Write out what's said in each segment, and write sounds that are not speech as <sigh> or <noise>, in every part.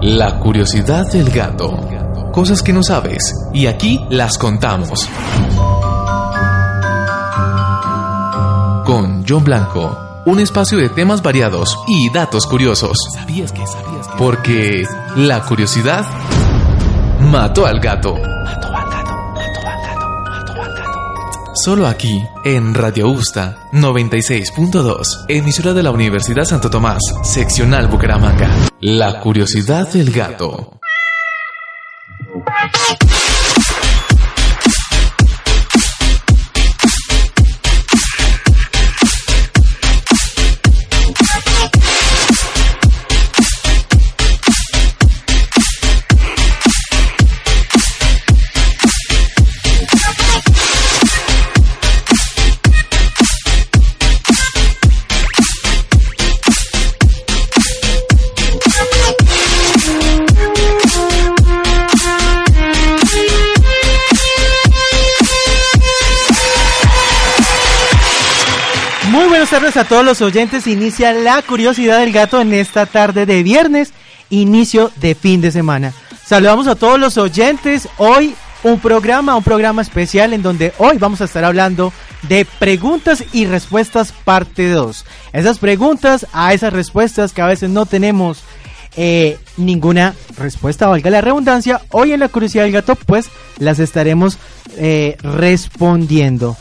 la curiosidad del gato. Cosas que no sabes y aquí las contamos. Con John Blanco, un espacio de temas variados y datos curiosos. ¿Sabías que, sabías que? Porque la curiosidad mató al gato. Solo aquí, en Radio Usta 96.2, emisora de la Universidad Santo Tomás, seccional Bucaramanga. La curiosidad del gato. A todos los oyentes. Inicia la curiosidad del gato en esta tarde de viernes, inicio de fin de semana. Saludamos a todos los oyentes. Hoy un programa, un programa especial en donde hoy vamos a estar hablando de preguntas y respuestas parte 2. Esas preguntas a esas respuestas que a veces no tenemos eh, ninguna respuesta, valga la redundancia. Hoy en la curiosidad del gato pues las estaremos eh, respondiendo.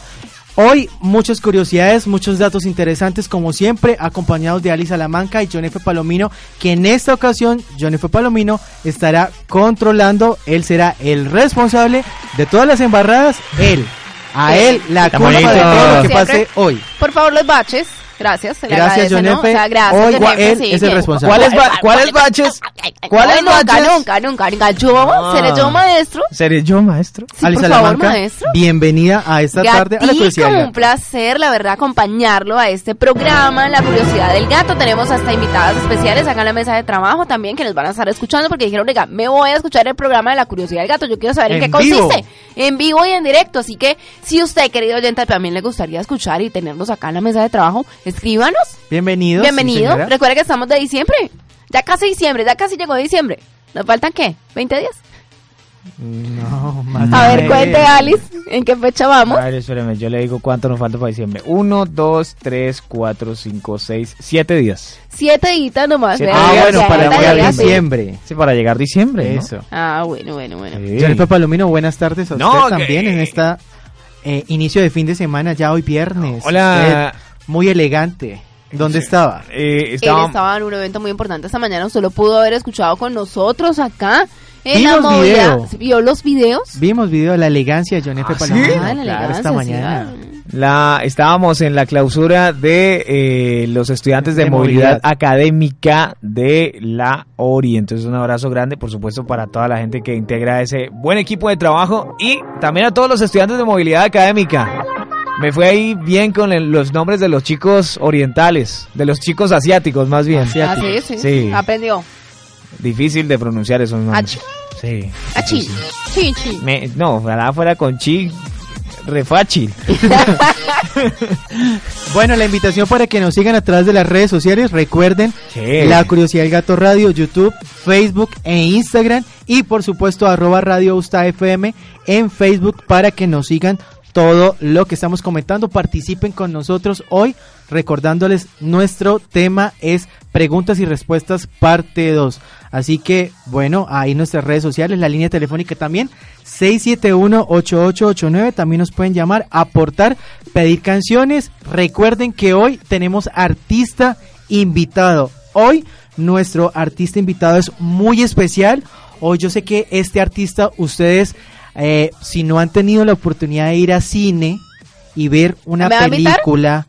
Hoy muchas curiosidades, muchos datos interesantes como siempre, acompañados de Ali Salamanca y John F. Palomino, que en esta ocasión John F. Palomino estará controlando, él será el responsable de todas las embarradas, él. A él la culpa de todo lo que pase hoy. Por favor, los baches. Gracias, se le gracias, John ¿no? F. O sea, gracias, Hoy John F. él sí, es el responsable. ¿Cuáles ba- cuáles baches? ¿Cuáles nunca, baches? nunca, nunca, nunca. Yo, Ah. seré yo maestro. ¿Seré yo, maestro? Sí, por favor, maestro. bienvenida a esta tarde a la curiosidad. del un placer, la verdad, acompañarlo a este programa, La Curiosidad del Gato. Tenemos hasta invitadas especiales acá en la mesa de trabajo también que nos van a estar escuchando porque dijeron, oiga, me voy a escuchar el programa de La Curiosidad del Gato. Yo quiero saber en, En qué vivo. consiste. En vivo y en directo. Así que, si usted, querido oyente, también le gustaría escuchar y tenernos acá en la mesa de trabajo, escríbanos. Bienvenido. Bienvenido. señora. Recuerda que estamos de diciembre. Ya casi diciembre, ya casi llegó diciembre. ¿Nos faltan qué? ¿20 días? No, más A ver, cuente, Alice, ¿en qué fecha vamos? A ver, espérame, yo le digo cuánto nos falta para diciembre. Uno, dos, tres, cuatro, cinco, seis, siete días. Siete días nomás. Siete Ah, días, bueno, ya, para llegar a sí. diciembre. Sí, para llegar diciembre, ¿no? Eso. Ah, bueno, bueno, bueno. Sí. F. Palomino, buenas tardes a usted No, también en esta eh, inicio de fin de semana, ya hoy viernes. Hola. Usted muy elegante. ¿Dónde estaba? Eh, Él estaba- estaba en un evento muy importante esta mañana. Usted lo pudo haber escuchado con nosotros acá. En Vimos la video. ¿Vio los videos? Vimos video de la elegancia de John F. ¿Ah, Palomino. sí? Ah, la Claro, elegancia, esta mañana. La, estábamos en la clausura de eh, los estudiantes de, De movilidad, movilidad. académica de la ORI. Entonces un abrazo grande, por supuesto, para toda la gente que integra ese buen equipo de trabajo y también a todos los estudiantes de movilidad académica. Me fue ahí bien con el- los nombres de los chicos orientales, de los chicos asiáticos más bien. Ah, sí, sí. Sí. Aprendió. Difícil de pronunciar esos nombres. Achi. Sí. Achi. difícil. Chi, chi. Me- no, ojalá fuera con chi, re fácil. <laughs> Bueno, la invitación para que nos sigan a través de las redes sociales. Recuerden Sí. La Curiosidad del Gato Radio, YouTube, Facebook e Instagram. Y por supuesto, arroba Radio Usta FM en Facebook para que nos sigan todo lo que estamos comentando. Participen con nosotros hoy. Recordándoles, nuestro tema es preguntas y respuestas parte 2. Así que, bueno, ahí nuestras redes sociales, la línea telefónica también, 671-8889. También nos pueden llamar, aportar, pedir canciones. Recuerden que hoy tenemos artista invitado. Hoy nuestro artista invitado es muy especial. Hoy yo sé que este artista, ustedes, eh, si no han tenido la oportunidad de ir a cine y ver una película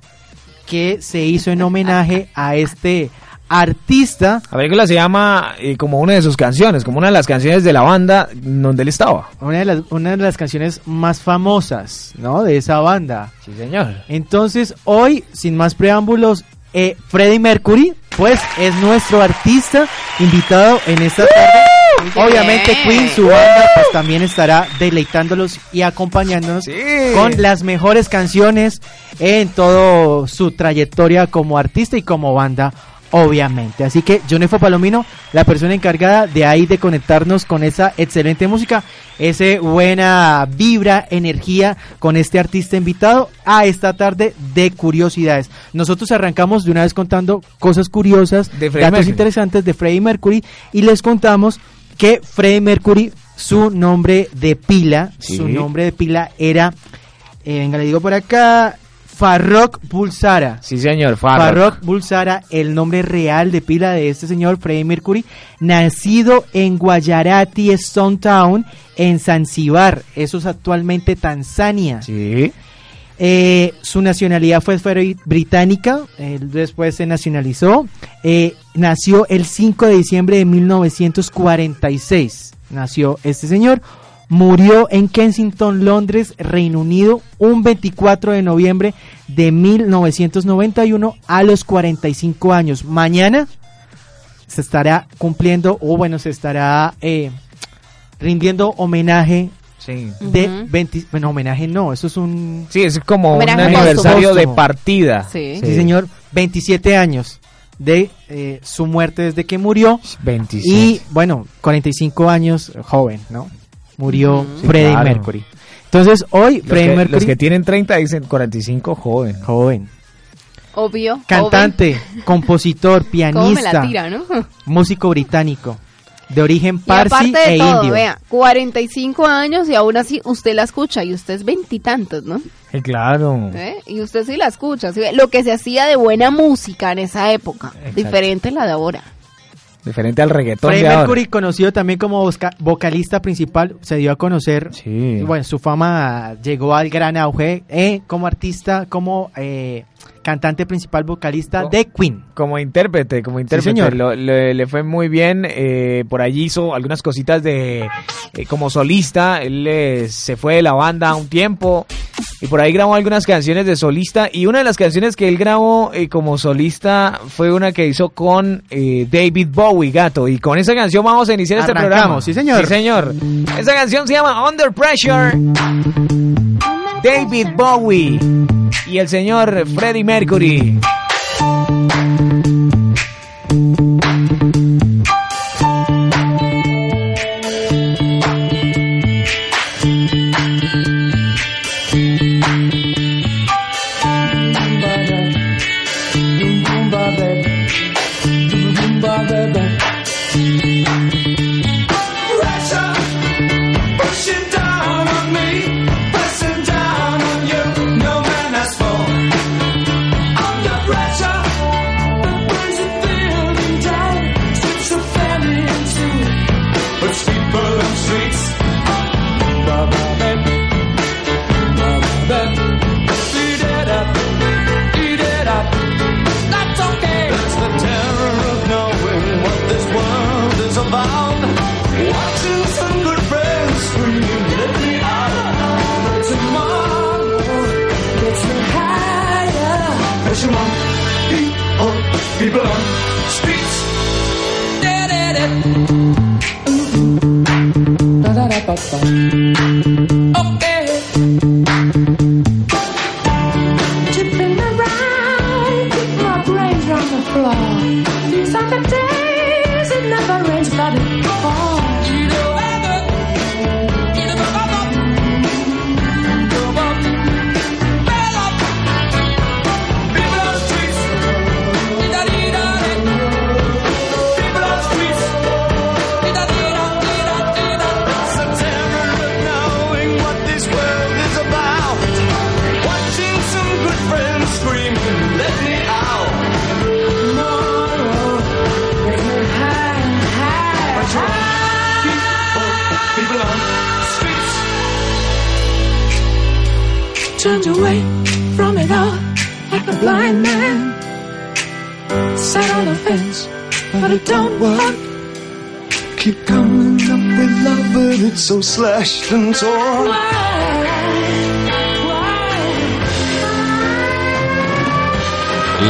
que se hizo en homenaje a este artista, La película se llama eh, como una de sus canciones, como una de las canciones de la banda donde él estaba. una de las, una de las canciones más famosas, ¿no? De esa banda. Sí, señor. Entonces, hoy, sin más preámbulos, eh, Freddie Mercury, pues es nuestro artista invitado en esta tarde. ¡Qué Obviamente! Queen, su banda, pues también estará deleitándolos y acompañándonos Sí. con las mejores canciones en toda su trayectoria como artista y como banda, obviamente. Así que Jonefo Palomino, la persona encargada de ahí de conectarnos con esa excelente música, ese buena vibra, energía con este artista invitado a esta tarde de curiosidades. Nosotros arrancamos de una vez contando cosas curiosas, De datos Mercury. interesantes de Freddie Mercury y les contamos que Freddie Mercury, su nombre de pila, Sí. su nombre de pila era, eh, venga, le digo por acá, Farrokh Bulsara. Sí, señor. Farrokh. Farrokh Bulsara, el nombre real de pila de este señor Freddie Mercury, nacido en Guayarati Stone Town, en Zanzibar, eso es actualmente Tanzania. Sí. Eh, su nacionalidad fue, británica, él después se nacionalizó. Eh, nació el 5 de diciembre de 1946. Nació este señor. Murió en Kensington, Londres, Reino Unido, un 24 de noviembre de 1991 a los 45 años. Mañana se estará cumpliendo, o bueno, se estará eh, rindiendo homenaje Sí. de Ujú. 20, bueno, homenaje no, eso es un Sí, es como Homenaje un póstumo. aniversario de partida. Sí. Sí, señor, 27 años de eh, su muerte desde que murió 26. y bueno, 45 años joven, ¿no? Murió. Sí, Freddie claro. Mercury. Entonces, hoy los, Freddie que, Mercury los que tienen 30 dicen 45 joven. joven, Obvio. cantante, compositor, joven. <laughs> ¿Cómo me la pianista, tira, no? músico británico de origen Y parsi aparte de e todo, indio. vea, 45 años y aún así usted la escucha y usted es veintitantos, ¿no? Sí, claro. ¿Eh? Y usted sí la escucha. Lo que se hacía de buena música en esa época, Exacto. diferente a la de ahora. Diferente al reggaetón Freddie de ahora. Mercury, conocido también como voca- vocalista principal, se dio a conocer Sí. Bueno, su fama llegó al gran auge eh, como artista, como eh, cantante principal vocalista Co- de Queen. Como intérprete, como intérprete, señor. lo- le, le fue muy bien. eh, por allí hizo algunas cositas de eh, como solista. Él eh, se fue de la banda un tiempo y por ahí grabó algunas canciones de solista. Y una de las canciones que él grabó eh, como solista fue una que hizo con eh, David Bowie, gato. Y con esa canción vamos a iniciar este programa. sí, señor. Sí, señor. Esa canción se llama Under Pressure. David Bowie y el señor Freddie Mercury.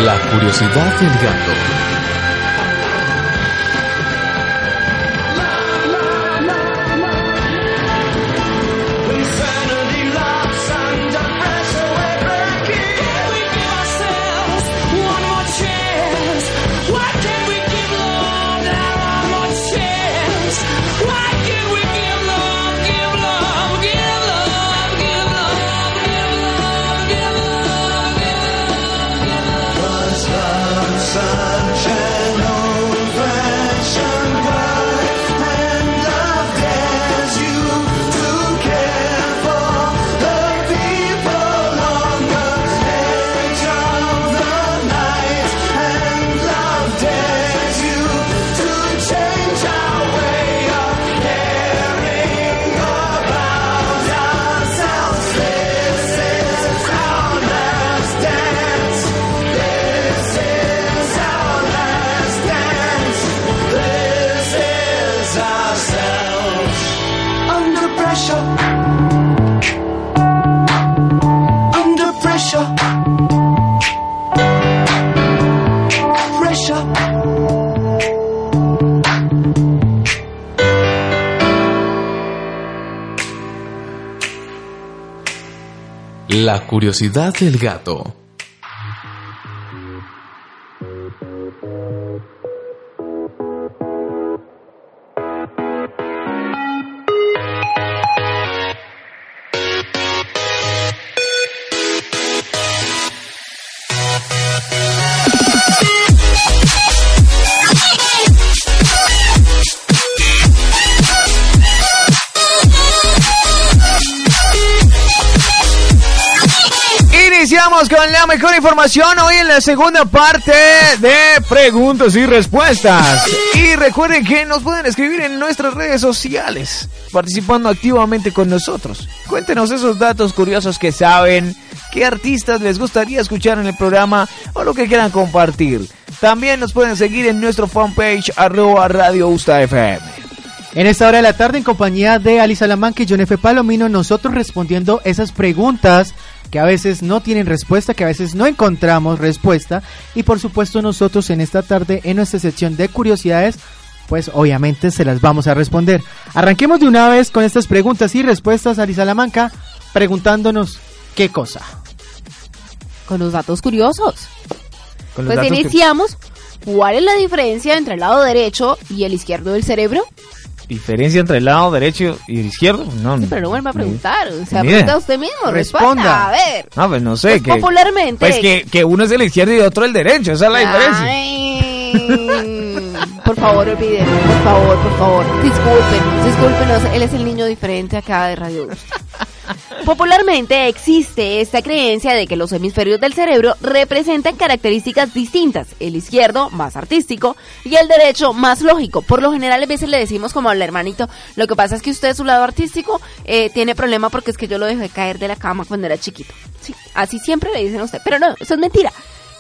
La curiosidad del gato. La curiosidad del gato. Información hoy en la segunda parte de preguntas y respuestas. Y recuerden que nos pueden escribir en nuestras redes sociales, participando activamente con nosotros. Cuéntenos esos datos curiosos que saben, qué artistas les gustaría escuchar en el programa o lo que quieran compartir. También nos pueden seguir en nuestro fanpage arroba Radio Usta FM. En esta hora de la tarde, en compañía de Ali Salamanca y John F. Palomino, nosotros respondiendo esas preguntas que a veces no tienen respuesta, que a veces no encontramos respuesta. Y por supuesto, nosotros en esta tarde, en nuestra sección de curiosidades, pues obviamente se las vamos a responder. Arranquemos de una vez con estas preguntas y respuestas, Ali Salamanca, preguntándonos qué cosa. Con los datos curiosos. Con los Pues datos que- iniciamos. ¿Cuál es la diferencia entre el lado derecho y el izquierdo del cerebro? ¿Diferencia entre el lado derecho y el izquierdo? No, Sí, pero no vuelva a preguntar. O sea, pregunta usted mismo. Responda. Responda. A ver. No, pues no sé. Pues que, popularmente. Pues que, que uno es el izquierdo y otro el derecho. Esa es la diferencia. Ay, por favor, olviden. Por favor, por favor. Disculpen. Discúlpenos. Él es el niño diferente acá de Radio. Popularmente existe esta creencia de que los hemisferios del cerebro representan características distintas, el izquierdo más artístico y el derecho más lógico. Por lo general a veces le decimos como al hermanito, lo que pasa es que usted su lado artístico eh, tiene problema porque es que yo lo dejé caer de la cama cuando era chiquito. Sí, así siempre le dicen a usted, pero no, eso es mentira.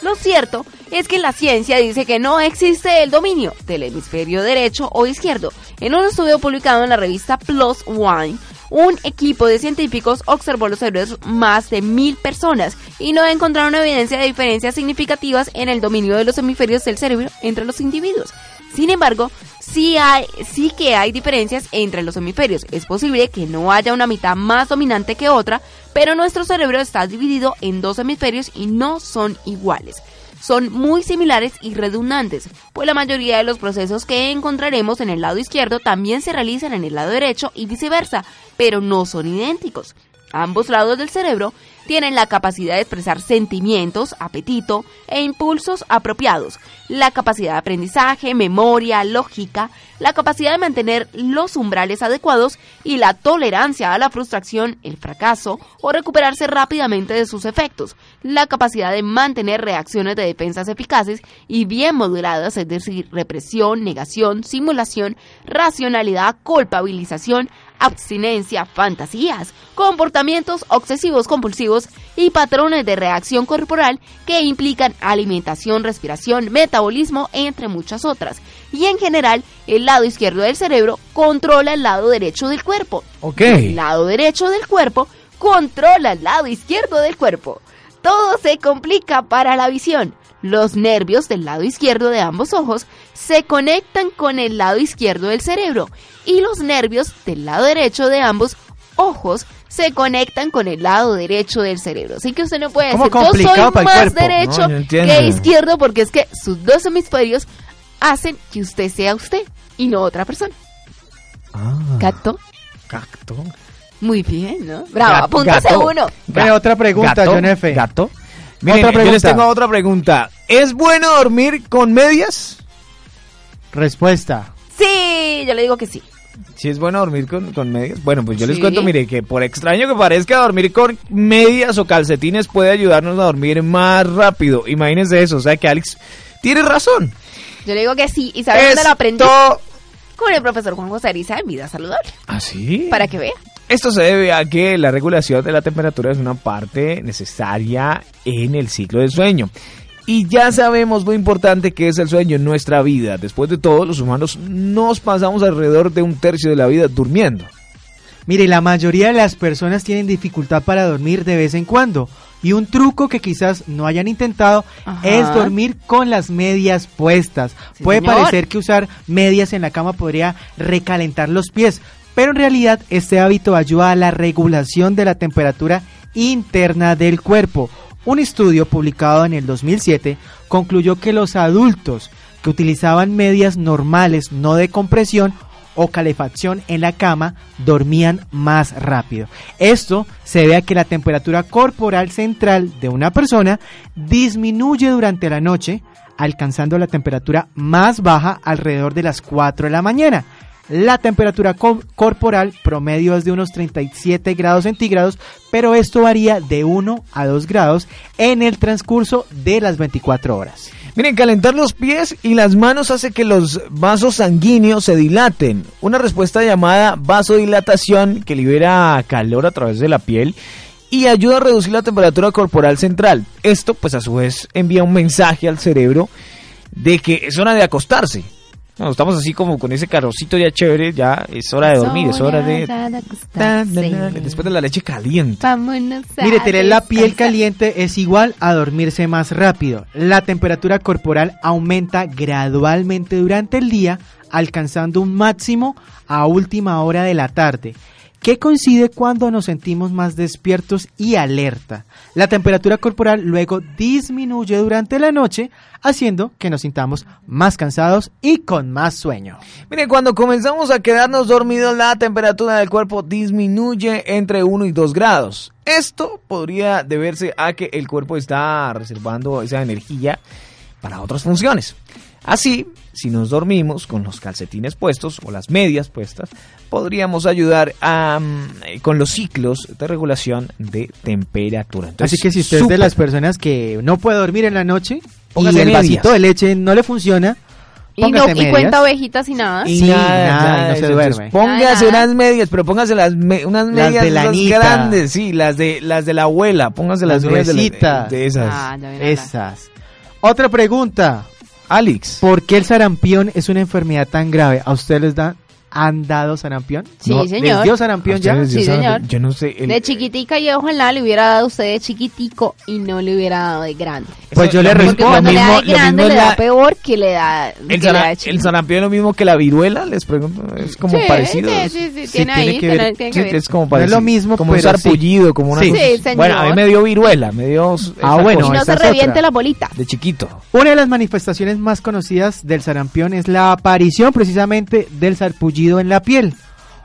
Lo cierto es que la ciencia dice que no existe el dominio del hemisferio derecho o izquierdo. En un estudio publicado en la revista Plus One, un equipo de científicos observó los cerebros más de mil personas y no encontraron evidencia de diferencias significativas en el dominio de los hemisferios del cerebro entre los individuos. Sin embargo, sí, hay, sí que hay diferencias entre los hemisferios. Es posible que no haya una mitad más dominante que otra, pero nuestro cerebro está dividido en dos hemisferios y no son iguales. Son muy similares y redundantes, pues la mayoría de los procesos que encontraremos en el lado izquierdo también se realizan en el lado derecho y viceversa, pero no son idénticos. Ambos lados del cerebro tienen la capacidad de expresar sentimientos, apetito e impulsos apropiados, la capacidad de aprendizaje, memoria, lógica, la capacidad de mantener los umbrales adecuados y la tolerancia a la frustración, el fracaso o recuperarse rápidamente de sus efectos, la capacidad de mantener reacciones de defensas eficaces y bien moduladas, es decir, represión, negación, simulación, racionalidad, culpabilización, abstinencia, fantasías, comportamientos obsesivos compulsivos y patrones de reacción corporal que implican alimentación, respiración, metabolismo, entre muchas otras. Y en general, el lado izquierdo del cerebro controla el lado derecho del cuerpo. Ok. El lado derecho del cuerpo controla el lado izquierdo del cuerpo. Todo se complica para la visión. Los nervios del lado izquierdo de ambos ojos se conectan con el lado izquierdo del cerebro y los nervios del lado derecho de ambos ojos se conectan con el lado derecho del cerebro. Así que usted no puede decir, yo soy más cuerpo". derecho No, que izquierdo porque es que sus dos hemisferios hacen que usted sea usted y no otra persona. Ah, ¿Gato? gato. Muy bien, ¿no? Bravo, Gato, apúntese gato. uno. Otra pregunta, gato, John F. Gato. Miren, Otra yo les tengo otra pregunta. ¿Es bueno dormir con medias? Respuesta. Sí, yo le digo que sí. Si es bueno dormir con, con medias. Bueno, pues yo les Sí. cuento, mire, que por extraño que parezca, dormir con medias o calcetines puede ayudarnos a dormir más rápido. Imagínense eso, o sea que Alex tiene razón. Yo le digo que sí. ¿Y sabe dónde lo aprendí? Con el profesor Juan José Ariza en Vida Saludable. ¿Ah, sí? Para que vea. Esto se debe a que la regulación de la temperatura es una parte necesaria en el ciclo del sueño. Y ya sabemos lo importante que es el sueño en nuestra vida. Después de todo, los humanos nos pasamos alrededor de un tercio de la vida durmiendo. Mire, la mayoría de las personas tienen dificultad para dormir de vez en cuando. Y un truco que quizás no hayan intentado Ajá. es dormir con las medias puestas. Sí, Puede señor. parecer que usar medias en la cama podría recalentar los pies, pero en realidad este hábito ayuda a la regulación de la temperatura interna del cuerpo. Un estudio publicado en el 2007 concluyó que los adultos que utilizaban medias normales, no de compresión, o calefacción en la cama dormían más rápido. Esto se debe a que la temperatura corporal central de una persona disminuye durante la noche, alcanzando la temperatura más baja alrededor de las 4 de la mañana. La temperatura co- corporal promedio es de unos 37 grados centígrados, pero esto varía de 1 a 2 grados en el transcurso de las 24 horas. Miren, calentar los pies y las manos hace que los vasos sanguíneos se dilaten. Una respuesta llamada vasodilatación que libera calor a través de la piel y ayuda a reducir la temperatura corporal central. Esto, pues a su vez, envía un mensaje al cerebro de que es hora de acostarse. No, estamos así como con ese carrocito ya chévere, ya es hora de dormir, es hora de... Después de la leche caliente. Vámonos a Mire, tener la piel caliente es igual a dormirse más rápido. La temperatura corporal aumenta gradualmente durante el día, alcanzando un máximo a última hora de la tarde, que coincide cuando nos sentimos más despiertos y alerta. La temperatura corporal luego disminuye durante la noche, haciendo que nos sintamos más cansados y con más sueño. Miren, cuando comenzamos a quedarnos dormidos, la temperatura del cuerpo disminuye entre 1 y 2 grados. Esto podría deberse a que el cuerpo está reservando esa energía para otras funciones. Así, si nos dormimos con los calcetines puestos o las medias puestas, podríamos ayudar a, mm, con los ciclos de regulación de temperatura. Entonces, Así que si usted es de las personas que no puede dormir en la noche Póngase y el medias. vasito de leche no le funciona, Y, no, cuenta ovejitas y nada. Y Sí, nada, nada, nada, y no se entonces, duerme. Póngase Nada. unas medias, pero póngase las me- unas Las medias de la esas Anita. grandes, sí, las de las de la abuela, póngase las, Las medias de, la- gruesitas. de esas. Ah, ya esas. Otra pregunta. Alex. ¿Por qué el sarampión es una enfermedad tan grave? ¿A ustedes les da, han dado sarampión? Sí, ¿No? señor. ¿Les dio sarampión ya? Sí, señor. Yo no sé. el- De chiquitica y ojalá le hubiera dado a usted de chiquitico y no le hubiera dado de grande. Pues yo le lo mismo- Porque respondo. cuando le da mismo- de lo grande mismo le da la- peor que le da, El, que le sara- da de el sarampión es lo mismo que la viruela, les pregunto. Es como Sí, parecido. Sí, sí, sí, Sí, tiene ahí, tiene que tiene, ver- tiene Sí, que ver. es como No es parecido. lo mismo, como un sarpullido, como una Sí. señor. Bueno, a mí me dio viruela, me dio. Ah, bueno, Y no se reviente la bolita. de chiquito. Una de las manifestaciones más conocidas del sarampión es la aparición precisamente del sarpullido en la piel.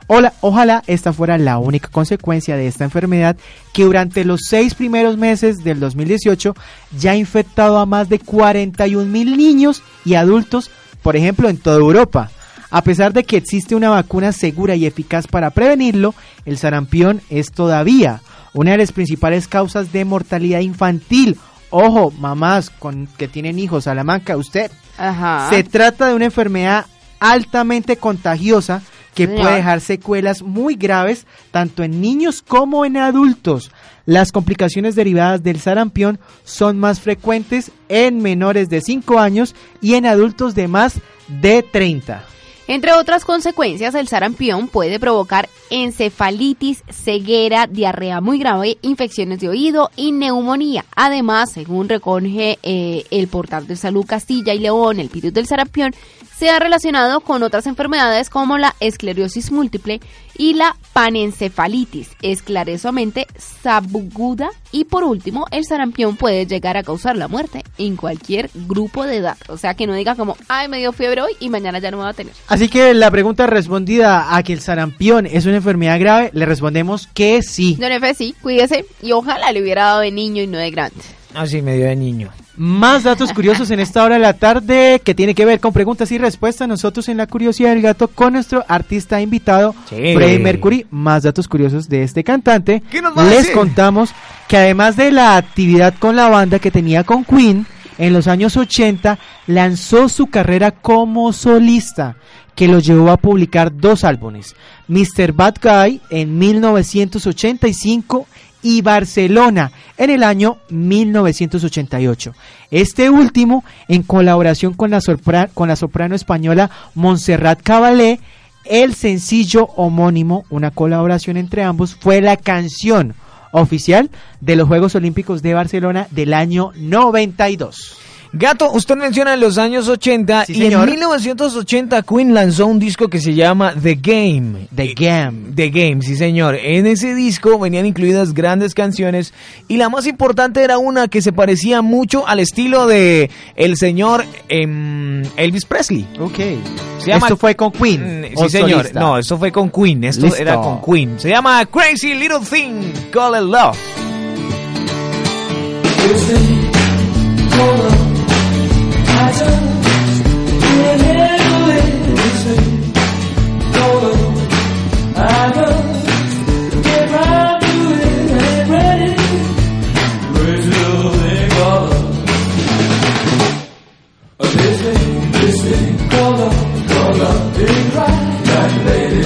Ola- ojalá esta fuera la única consecuencia de esta enfermedad que durante los seis primeros meses del 2018 ya ha infectado a más de 41 mil niños y adultos, por ejemplo, en toda Europa. A pesar de que existe una vacuna segura y eficaz para prevenirlo, el sarampión es todavía una de las principales causas de mortalidad infantil. Ojo, mamás con que tienen hijos, Salamanca, usted Ajá. se trata de una enfermedad altamente contagiosa que puede dejar secuelas muy graves tanto en niños como en adultos. Las complicaciones derivadas del sarampión son más frecuentes en menores de 5 años y en adultos de más de 30. Entre otras consecuencias, el sarampión puede provocar encefalitis, ceguera, diarrea muy grave, infecciones de oído y neumonía. Además, según recoge eh, el portal de salud Castilla y León, el virus del sarampión se ha relacionado con otras enfermedades como la esclerosis múltiple y la panencefalitis, esclarezamente sabuguda y por último, el sarampión puede llegar a causar la muerte en cualquier grupo de edad. O sea, que no diga como, ay, me dio fiebre hoy y mañana ya no me va a tener. Así que la pregunta respondida a que el sarampión es una enfermedad grave, le respondemos que sí. Don Efe, sí, cuídese y ojalá le hubiera dado de niño y no de grande. Así me dio de niño. Más datos curiosos en esta hora de la tarde que tiene que ver con preguntas y respuestas. Nosotros en la curiosidad del gato con nuestro artista invitado, Sí. Freddie Mercury. Más datos curiosos de este cantante. ¿Qué nos va a Les decir? contamos que además de la actividad con la banda que tenía con Queen, en los años 80 lanzó su carrera como solista, que lo llevó a publicar dos álbumes, Mr. Bad Guy en 1985 y Barcelona en el año 1988. Este último en colaboración con la, con la soprano española Montserrat Caballé, el sencillo homónimo, una colaboración entre ambos, fue la canción oficial de los Juegos Olímpicos de Barcelona del año 92. Gato, usted menciona los años 80 Sí, y en señor. 1980 Queen lanzó un disco que se llama The Game. The Game. The Game, sí señor. En ese disco venían incluidas grandes canciones y la más importante era una que se parecía mucho al estilo de el señor em, Elvis Presley. Ok. Se llama- Esto fue con Queen. Mm, ¿o Sí señor. solista? No, esto fue con Queen. Esto Listo. era con Queen. Se llama Crazy Little Thing, Call It Love. Yola, Yola, big rock, young lady.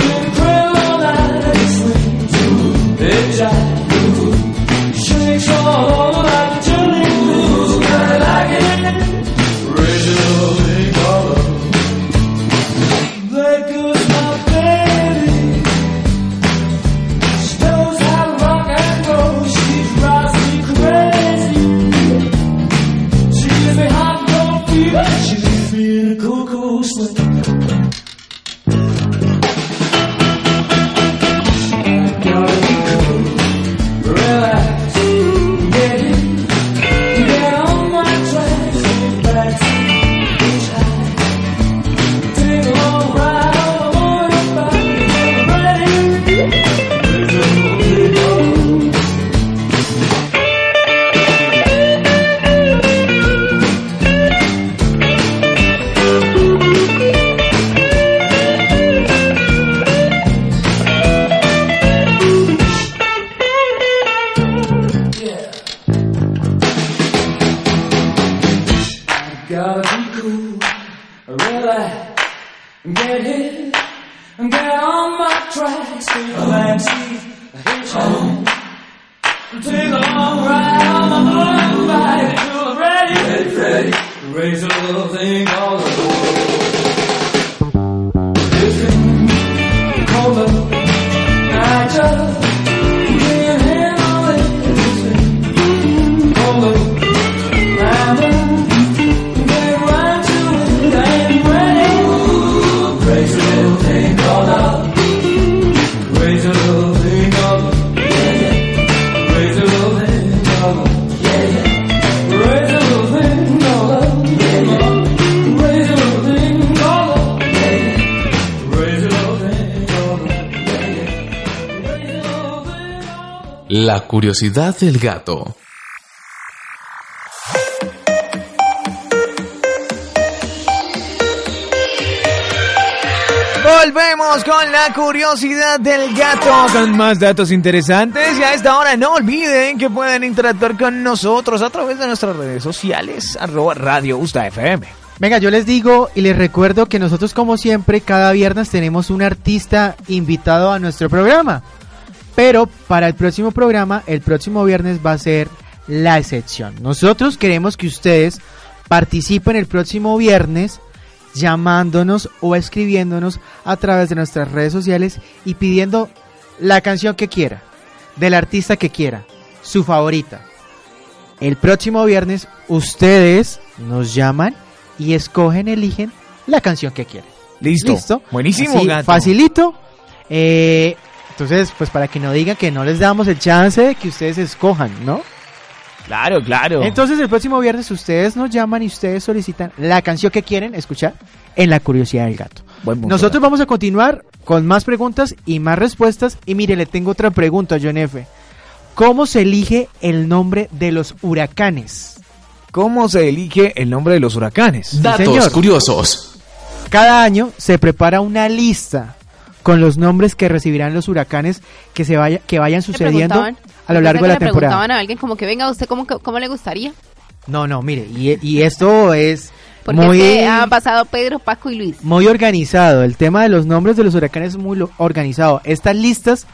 Curiosidad del gato. Volvemos con la curiosidad del gato, con más datos interesantes. Y a esta hora no olviden que pueden interactuar con nosotros a través de nuestras redes sociales, arroba Radio Usta FM. Venga, yo les digo y les recuerdo que nosotros como siempre cada viernes tenemos un artista invitado a nuestro programa. Pero para el próximo programa, el próximo viernes va a ser la excepción. Nosotros queremos que ustedes participen el próximo viernes llamándonos o escribiéndonos a través de nuestras redes sociales y pidiendo la canción que quiera, del artista que quiera, su favorita. El próximo viernes ustedes nos llaman y escogen, eligen la canción que quieren. Listo. Listo. Buenísimo, Así, gato. Facilito. Eh, entonces, pues para que no digan que no les damos el chance de que ustedes escojan, ¿no? Claro, claro. Entonces el próximo viernes ustedes nos llaman y ustedes solicitan la canción que quieren escuchar en La Curiosidad del Gato. Buen punto, Nosotros vamos a continuar con más preguntas y más respuestas. Y mire, le tengo otra pregunta, John F. ¿Cómo se elige el nombre de los huracanes? ¿Cómo se elige el nombre de los huracanes? Datos señor. curiosos. Cada año se prepara una lista con los nombres que recibirán los huracanes que se vaya, que vayan sucediendo a lo largo de ¿Recuerda la que le temporada. preguntaban a alguien como que venga, ¿usted cómo, cómo le gustaría? No, no, mire, y, y esto es Porque muy, han pasado Pedro, Paco y Luis. muy organizado. El tema de los nombres de los huracanes es muy lo- organizado. Estas listas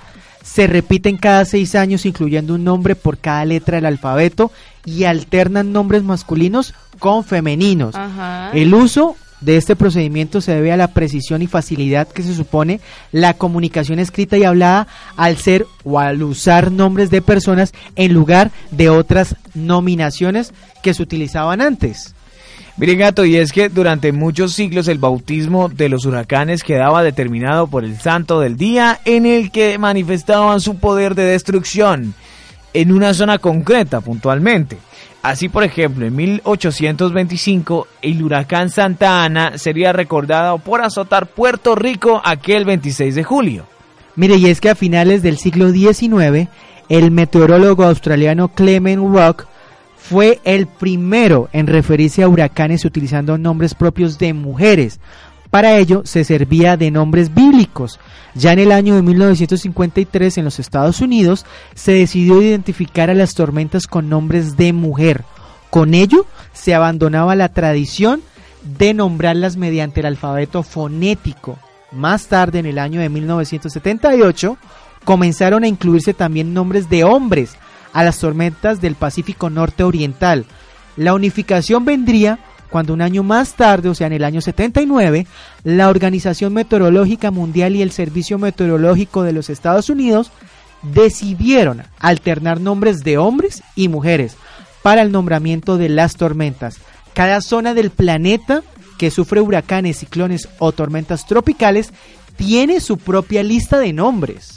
se repiten cada seis años, incluyendo un nombre por cada letra del alfabeto y alternan nombres masculinos con femeninos. Ajá. El uso de este procedimiento se debe a la precisión y facilidad que se supone la comunicación escrita y hablada al ser o al usar nombres de personas en lugar de otras nominaciones que se utilizaban antes. Miren, gato, y es que durante muchos siglos el bautismo de los huracanes quedaba determinado por el santo del día en el que manifestaban su poder de destrucción en una zona concreta, puntualmente. Así, por ejemplo, en 1825, el huracán Santa Ana sería recordado por azotar Puerto Rico aquel 26 de julio. Mire, y es que a finales del siglo XIX, el meteorólogo australiano Clement Rock fue el primero en referirse a huracanes utilizando nombres propios de mujeres. Para ello se servía de nombres bíblicos. Ya en el año de 1953 en los Estados Unidos se decidió identificar a las tormentas con nombres de mujer. Con ello se abandonaba la tradición de nombrarlas mediante el alfabeto fonético. Más tarde, en el año de 1978, comenzaron a incluirse también nombres de hombres a las tormentas del Pacífico Norte Oriental. La unificación vendría cuando un año más tarde, o sea, en el año 79, la Organización Meteorológica Mundial y el Servicio Meteorológico de los Estados Unidos decidieron alternar nombres de hombres y mujeres para el nombramiento de las tormentas. Cada zona del planeta que sufre huracanes, ciclones o tormentas tropicales tiene su propia lista de nombres.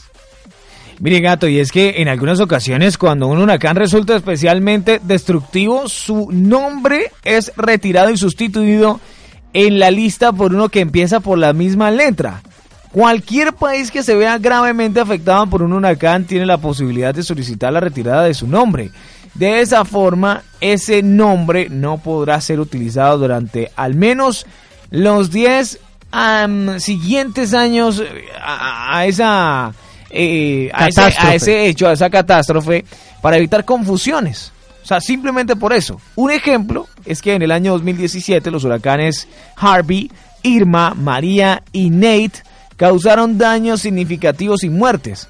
Mire gato, y es que en algunas ocasiones cuando un huracán resulta especialmente destructivo, su nombre es retirado y sustituido en la lista por uno que empieza por la misma letra. Cualquier país que se vea gravemente afectado por un huracán tiene la posibilidad de solicitar la retirada de su nombre. De esa forma, ese nombre no podrá ser utilizado durante al menos los 10 am, siguientes años eh, a esa eh, a, ese, a ese hecho, a esa catástrofe, para evitar confusiones. O sea, simplemente por eso. Un ejemplo es que en el año 2017 los huracanes Harvey, Irma, María y Nate causaron daños significativos y muertes.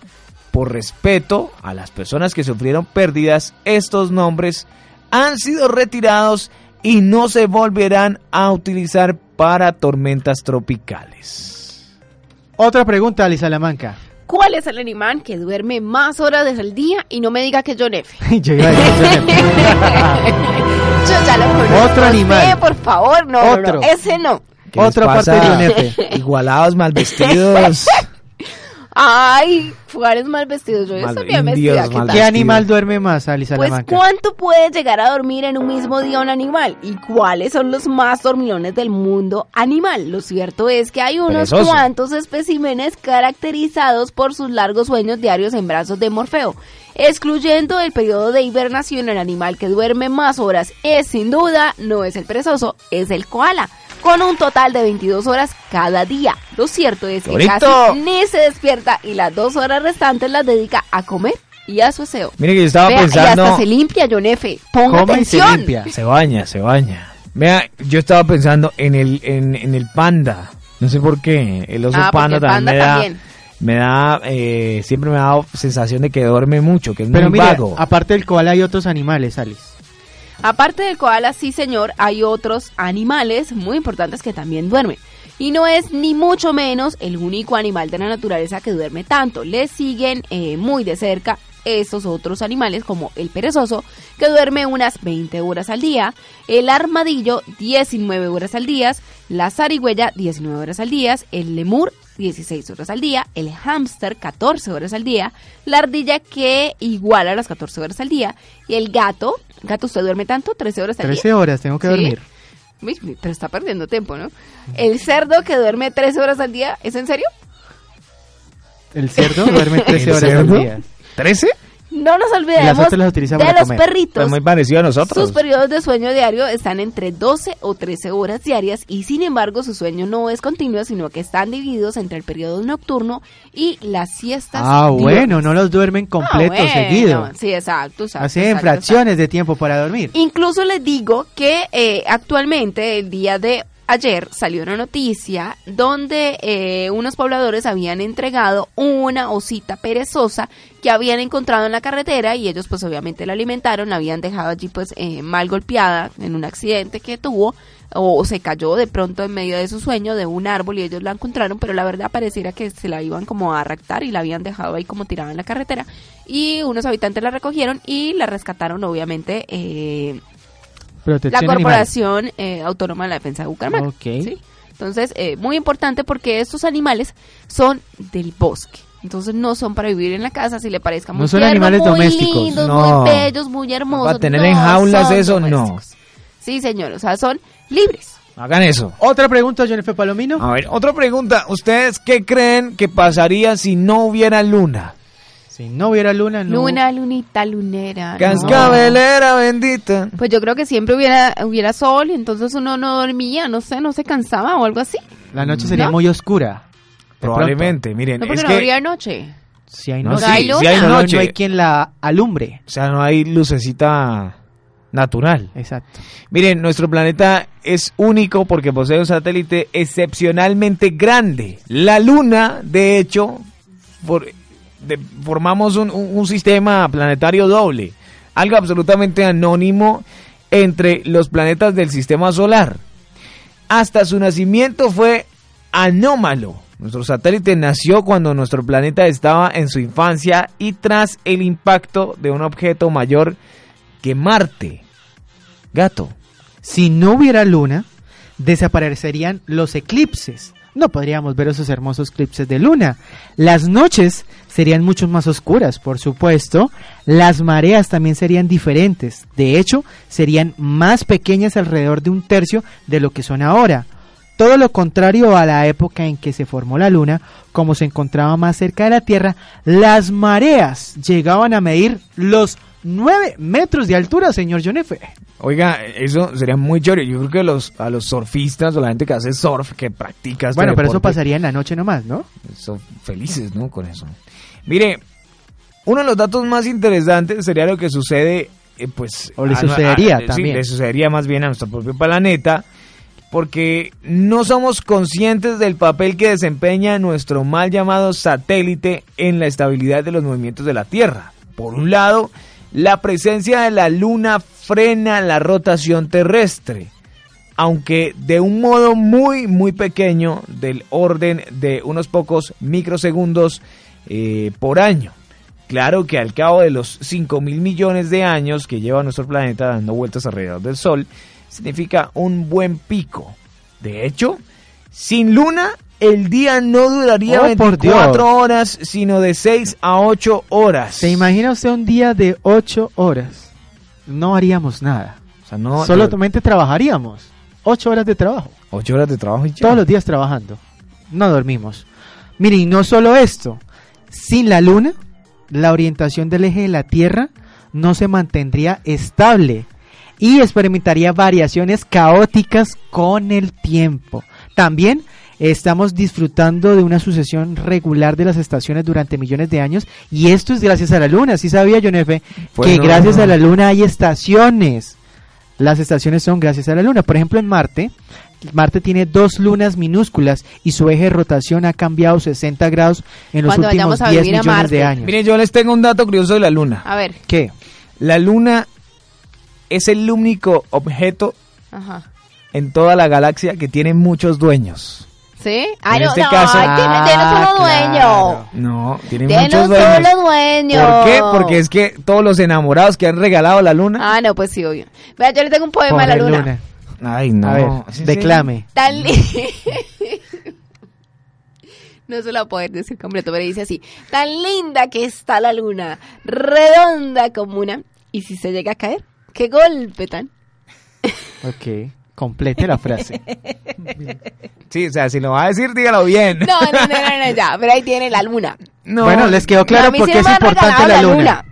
Por respeto a las personas que sufrieron pérdidas, estos nombres han sido retirados y no se volverán a utilizar para tormentas tropicales. Otra pregunta, Ali Salamanca. ¿Cuál es el animal que duerme más horas del día y no me diga que John F? <laughs> Yo iba a decir John F. <laughs> Yo ya lo conozco. Otro animal. por favor, no, no, Otro. no, ese no. ¿Qué les Otra parte de un F. <laughs> Igualados, mal vestidos. Ay, jugares mal vestidos. Yo ya Mal- indios vestida. ¿qué mal tal? ¿Qué animal duerme más, Ali Pues? ¿cuánto puede llegar a dormir en un mismo día un animal? ¿Y cuáles son los más dormilones del mundo animal? Lo cierto es que hay unos Perezoso. cuantos especímenes caracterizados por sus largos sueños diarios en brazos de Morfeo. Excluyendo el periodo de hibernación, el animal que duerme más horas es sin duda, no es el perezoso, es el koala. Con un total de 22 horas cada día. Lo cierto es que casi ni se despierta y las dos horas restantes las dedica a comer y a su aseo. Mire que yo estaba Vea, y pensando. hasta se limpia, John F. Ponga Come y se atención. limpia. Se baña, se baña. Vea, yo estaba pensando en el, en, en el panda. No sé por qué. El oso Ah, panda el también panda me da. también. Me da, eh, siempre me ha dado sensación de que duerme mucho, que es Pero muy mire, vago. aparte del koala hay otros animales, Alice. Aparte del koala, sí señor, hay otros animales muy importantes que también duermen. Y no es ni mucho menos el único animal de la naturaleza que duerme tanto. Le siguen eh, muy de cerca estos otros animales como el perezoso, que duerme unas 20 horas al día, el armadillo 19 horas al día, la zarigüeya 19 horas al día, el lemur 16 horas al día, el hámster 14 horas al día, la ardilla que iguala las 14 horas al día y el gato, gato usted duerme tanto, 13 horas al 13 día. horas tengo que Sí. dormir. Pero está perdiendo tiempo, ¿no? El cerdo que duerme 13 horas al día, ¿es en serio? El cerdo duerme <laughs> 13 ¿El horas cerdo? al día. ¿13? No nos Las olvidemos las utiliza de para los comer. perritos. Pues muy parecido a nosotros. Sus periodos de sueño diario están entre 12 o 13 horas diarias y sin embargo su sueño no es continuo, sino que están divididos entre el periodo nocturno y las siestas. Ah, diurnas. bueno, no los duermen Ah, completo, bueno, seguido. Sí, exacto. exacto Hacen fracciones de tiempo para dormir. Incluso les digo que eh, actualmente, el día de ayer, salió una noticia donde eh, unos pobladores habían entregado una osita perezosa que habían encontrado en la carretera y ellos pues obviamente la alimentaron, la habían dejado allí pues eh, mal golpeada en un accidente que tuvo o se cayó de pronto en medio de su sueño de un árbol y ellos la encontraron, pero la verdad pareciera que se la iban como a raptar y la habían dejado ahí como tirada en la carretera. Y unos habitantes la recogieron y la rescataron obviamente eh, Protección animal. Corporación eh, Autónoma de la Defensa de Bucaramanga. Ok. ¿sí? Entonces, eh, muy importante porque estos animales son del bosque. Entonces no son para vivir en la casa, si le parezca muy No son tierno, animales muy domésticos, lindos, no. muy bellos, muy hermosos. Para tener no en jaulas eso, no. Sí, señor, o sea, son libres. Hagan eso. Otra pregunta, Jennifer Palomino. A ver, otra pregunta. ¿Ustedes qué creen que pasaría si no hubiera luna? Si no hubiera luna, no. Luna, lunita, lunera. no. Cascabelera bendita. Pues yo creo que siempre hubiera, hubiera sol y entonces uno no dormía, no sé, no se cansaba o algo así. La noche sería ¿No? muy oscura. Probablemente, miren, No, porque es no que... habría noche. Si hay No, noche. sí, hay luna. noche. no hay quien la alumbre. O sea, no hay lucecita natural. Exacto. Miren, nuestro planeta es único porque posee un satélite excepcionalmente grande. La Luna, de hecho, for- formamos un sistema planetario doble, algo absolutamente anónimo entre los planetas del sistema solar. Hasta su nacimiento fue anómalo. Nuestro satélite nació cuando nuestro planeta estaba en su infancia y tras el impacto de un objeto mayor que Marte. Gato. Si no hubiera luna, desaparecerían los eclipses. No podríamos ver esos hermosos eclipses de luna. Las noches serían mucho más oscuras, por supuesto. Las mareas también serían diferentes. De hecho, serían más pequeñas alrededor de un tercio de lo que son ahora. Todo lo contrario a la época en que se formó la luna, como se encontraba más cerca de la Tierra, las mareas llegaban a medir los 9 metros de altura, señor John F. Oiga, eso sería muy chévere. Yo creo que los, a los surfistas o la gente que hace surf, que practica este Bueno, pero eso pasaría en la noche nomás, ¿no? Son felices, ¿no? Con eso. Mire, uno de los datos más interesantes sería lo que sucede, eh, pues... O le a- sucedería a- sí, también. le sucedería más bien a nuestro propio planeta, porque no somos conscientes del papel que desempeña nuestro mal llamado satélite en la estabilidad de los movimientos de la Tierra. Por un lado, la presencia de la Luna frena la rotación terrestre aunque de un modo muy, muy pequeño, del orden de unos pocos microsegundos eh, por año. Claro que al cabo de los 5 mil millones de años que lleva nuestro planeta dando vueltas alrededor del Sol, significa un buen pico. De hecho, sin luna, el día no duraría Oh, por 24 Dios. horas, sino de 6 a 8 horas. ¿Se imagina usted un día de 8 horas? No haríamos nada. O sea, no, Solamente trabajaríamos. 8 horas de trabajo. 8 horas de trabajo y ya. Todos los días trabajando. No dormimos. Miren, y no solo esto. Sin la luna, la orientación del eje de la Tierra no se mantendría estable y experimentaría variaciones caóticas con el tiempo. También estamos disfrutando de una sucesión regular de las estaciones durante millones de años y esto es gracias a la luna. ¿Sí sabía, John F? Que gracias a la luna hay estaciones. las estaciones son gracias a la Luna. Por ejemplo, en Marte, Marte tiene dos lunas minúsculas y su eje de rotación ha cambiado 60 grados en los Cuando últimos vayamos a 10 vivir a millones de años. Miren, yo les tengo un dato curioso de la Luna. A ver. ¿Qué? La Luna es el único objeto Ajá. en toda la galaxia que tiene muchos dueños. ¿Sí? Ay, En no, este no, caso- ay, tiene, tiene un Ah, solo dueño. claro. No, tiene Tiene muchos un dueños. solo dueño. ¿Por qué? Porque es que todos los enamorados que han regalado la Luna. Ah, no, pues sí, obvio. Vea, yo le tengo un poema a la Pobre luna. Ay, no. A ver, ¿Es en declame. Tan <laughs> No se la puedo decir completo, pero dice así. Tan linda que está la luna, redonda como una. Y si se llega a caer, qué golpe tan. Ok, complete la frase. <laughs> Sí, o sea, si lo va a decir, dígalo bien. No, no, no, no, no, ya, pero ahí tiene la luna. No. Bueno, les quedó No, claro mí por qué es importante la la luna. luna.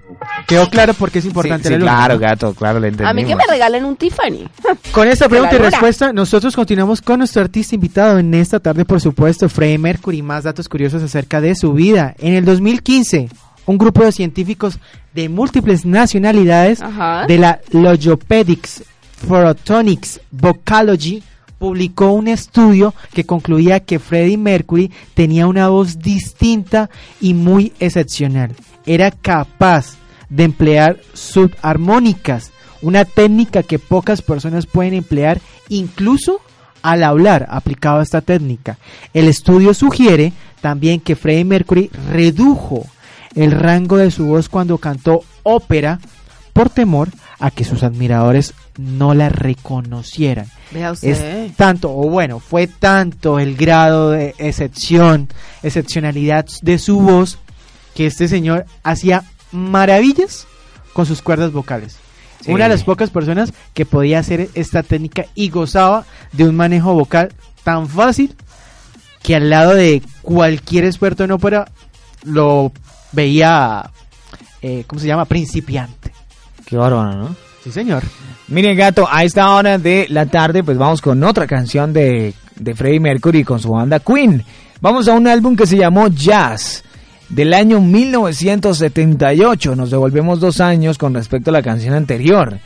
Quedó claro por qué es importante sí, la luna. claro, gato, claro, le entendimos. A mí que me regalen un Tiffany. <laughs> Con esta pregunta y respuesta, nosotros continuamos con nuestro artista invitado en esta tarde, por supuesto, Freddie Mercury. Más datos curiosos acerca de su vida. En el 2015, un grupo de científicos de múltiples nacionalidades Ajá. de la Logopedics Photonics Vocalogy publicó un estudio que concluía que Freddie Mercury tenía una voz distinta y muy excepcional. Era capaz de emplear subarmónicas, una técnica que pocas personas pueden emplear incluso al hablar aplicado a esta técnica. El estudio sugiere también que Freddie Mercury redujo el rango de su voz cuando cantó ópera por temor a que sus admiradores no la reconocieran. Vea usted. Es tanto, o bueno, fue tanto el grado de excepción, excepcionalidad de su voz, que este señor hacía maravillas con sus cuerdas vocales. Sí. Una de las pocas personas que podía hacer esta técnica y gozaba de un manejo vocal tan fácil que al lado de cualquier experto en ópera lo veía, eh, ¿cómo se llama? Principiante. Qué bárbaro, ¿no? Sí, señor. Miren, gato, a esta hora de la tarde, pues vamos con otra canción de, de Freddie Mercury con su banda Queen. Vamos a un álbum que se llamó Jazz, del año 1978. Nos devolvemos dos años con respecto a la canción anterior.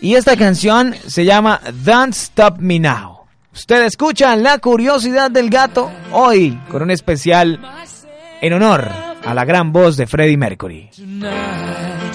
Y esta canción se llama Don't Stop Me Now. Usted escucha La Curiosidad del Gato hoy con un especial en honor a la gran voz de Freddie Mercury. Tonight,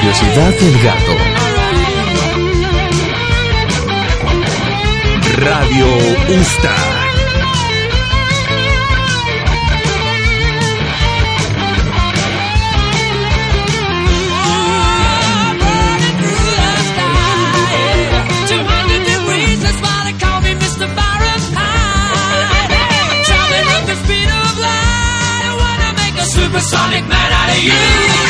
Curiosidad del gato. Radio Usta. Supersonic man out of you.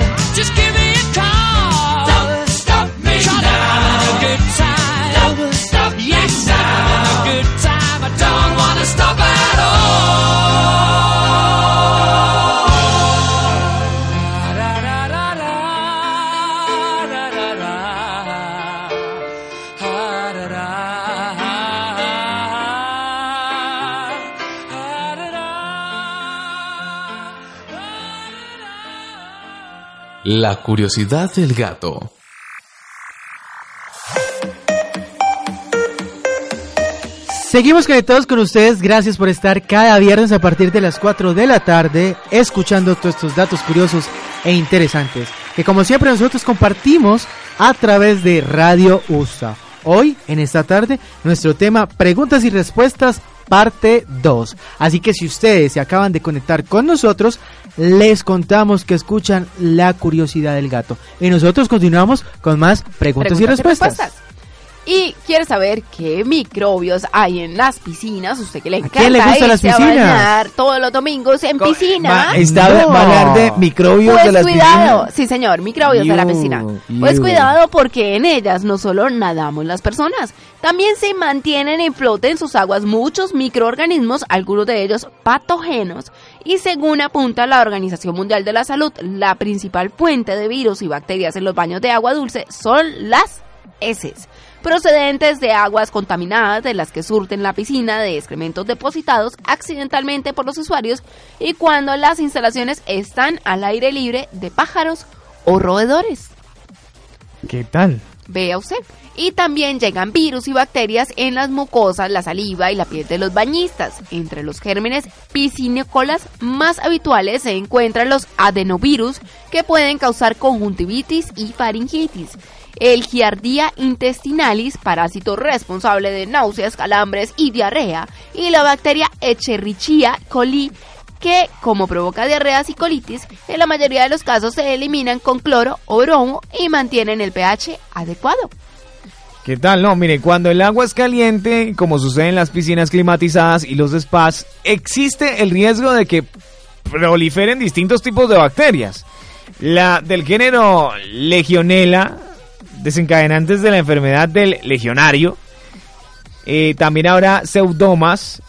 La curiosidad del gato. Seguimos conectados con ustedes, gracias por estar cada viernes a partir de las 4 de la tarde escuchando todos estos datos curiosos e interesantes que como siempre nosotros compartimos a través de Radio USA. Hoy, en esta tarde, nuestro tema preguntas y respuestas parte 2. Así que si ustedes se acaban de conectar con nosotros, les contamos que escuchan la curiosidad del gato. Y nosotros continuamos con más preguntas, y respuestas. Y quiere saber qué microbios hay en las piscinas. Usted que le encanta quién le gustan las a piscinas? bañar todos los domingos en piscina. Está, No. va a hablar de microbios Pues de las cuidado, piscinas. sí señor, microbios de la piscina. Pues cuidado porque en ellas no solo nadamos las personas, también se mantienen en flote en sus aguas muchos microorganismos, algunos de ellos patógenos. Y según apunta la Organización Mundial de la Salud, la principal fuente de virus y bacterias en los baños de agua dulce son las heces procedentes de aguas contaminadas de las que surten la piscina de excrementos depositados accidentalmente por los usuarios y cuando las instalaciones están al aire libre de pájaros o roedores. ¿Qué tal? Vea usted. Y también llegan virus y bacterias en las mucosas, la saliva y la piel de los bañistas. Entre los gérmenes piscinícolas más habituales se encuentran los adenovirus que pueden causar conjuntivitis y faringitis. El Giardia intestinalis, parásito responsable de náuseas, calambres y diarrea. Y la bacteria Escherichia coli que, como provoca diarreas y colitis, en la mayoría de los casos se eliminan con cloro o bromo y mantienen el pH adecuado. ¿Qué tal? No, mire, cuando el agua es caliente, como sucede en las piscinas climatizadas y los spas, existe el riesgo de que proliferen distintos tipos de bacterias. La del género Legionella, desencadenantes de la enfermedad del legionario. Eh, también habrá pseudomas,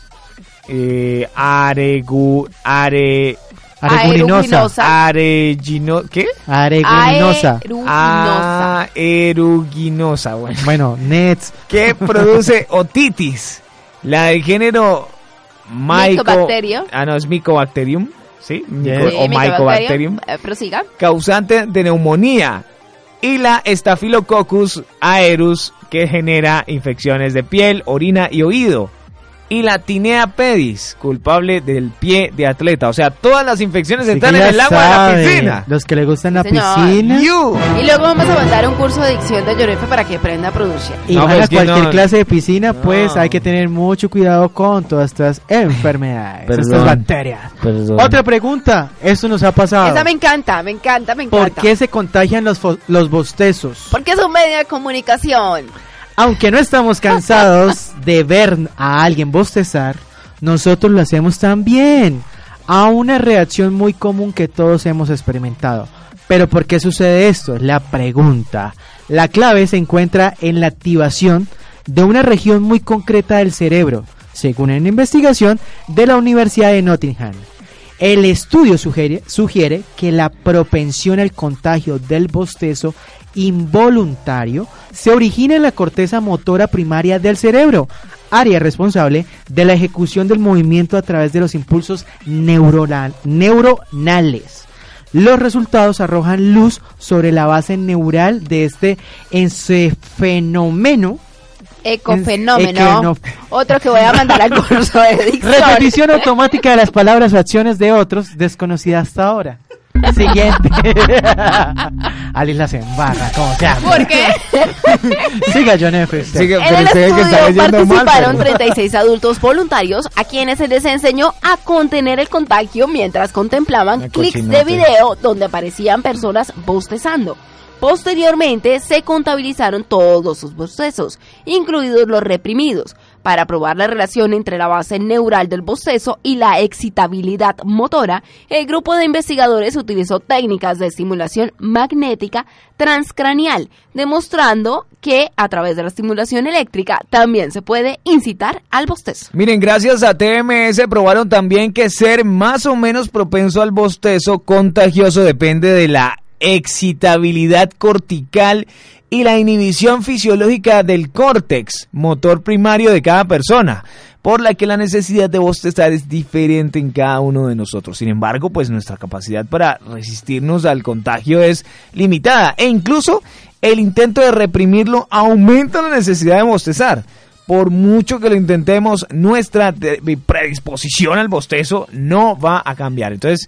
eh, aregu, are, Areguminosa. aregino, ¿qué? Areguminosa. Aeruginosa. Aeruginosa, bueno Bueno, Nets. que produce <laughs> otitis. La del género Myco... Mycobacterium. Ah, no, es Mycobacterium. ¿Sí? Sí, o Mycobacterium. Eh, prosiga. Causante de neumonía. Y la Staphylococcus aerus, que genera infecciones de piel, orina y oído. Y la Tinea pedis, culpable del pie de atleta. O sea, todas las infecciones Así están en el agua de la sabe, piscina. Los que le gustan la Sí, señor. piscina. You. Y luego vamos a mandar un curso de dicción de Llorefe para que aprenda a producir. Y No, van pues cualquier no. clase de piscina, pues No. hay que tener mucho cuidado con todas estas <laughs> enfermedades, Perdón. estas bacterias. Perdón. Otra pregunta, esto nos ha pasado. Esa me encanta, me encanta, me encanta. ¿Por qué se contagian los, los bostezos? Porque es un medio de comunicación. Aunque no estamos cansados de ver a alguien bostezar, nosotros lo hacemos también. A una reacción muy común que todos hemos experimentado. Pero ¿por qué sucede esto? Es la pregunta. La clave se encuentra en la activación de una región muy concreta del cerebro, según una investigación de la Universidad de Nottingham. El estudio sugiere, sugiere que la propensión al contagio del bostezo involuntario se origina en la corteza motora primaria del cerebro, área responsable de la ejecución del movimiento a través de los impulsos neuronal- neuronales. Los resultados arrojan luz sobre la base neural de este encefenómeno Ecofenómeno. Otro que voy a mandar al curso de dicción. Repetición automática de las palabras o acciones de otros desconocidas hasta ahora. Siguiente. <laughs> Alice las embarra, como sea. ¿Por qué? <laughs> Siga, John F. En pero el usted es el que está estudio leyendo mal, participaron pero- 36 adultos voluntarios a quienes se les enseñó a contener el contagio mientras contemplaban clics de video donde aparecían personas bostezando. Posteriormente se contabilizaron todos sus bostezos, incluidos los reprimidos, para probar la relación entre la base neural del bostezo y la excitabilidad motora. El grupo de investigadores utilizó técnicas de estimulación magnética transcranial, demostrando que a través de la estimulación eléctrica también se puede incitar al bostezo. Miren, gracias a TMS probaron también que ser más o menos propenso al bostezo contagioso depende de la excitabilidad cortical y la inhibición fisiológica del córtex, motor primario de cada persona, por la que la necesidad de bostezar es diferente en cada uno de nosotros. Sin embargo, pues nuestra capacidad para resistirnos al contagio es limitada e incluso el intento de reprimirlo aumenta la necesidad de bostezar. Por mucho que lo intentemos, nuestra predisposición al bostezo no va a cambiar. Entonces,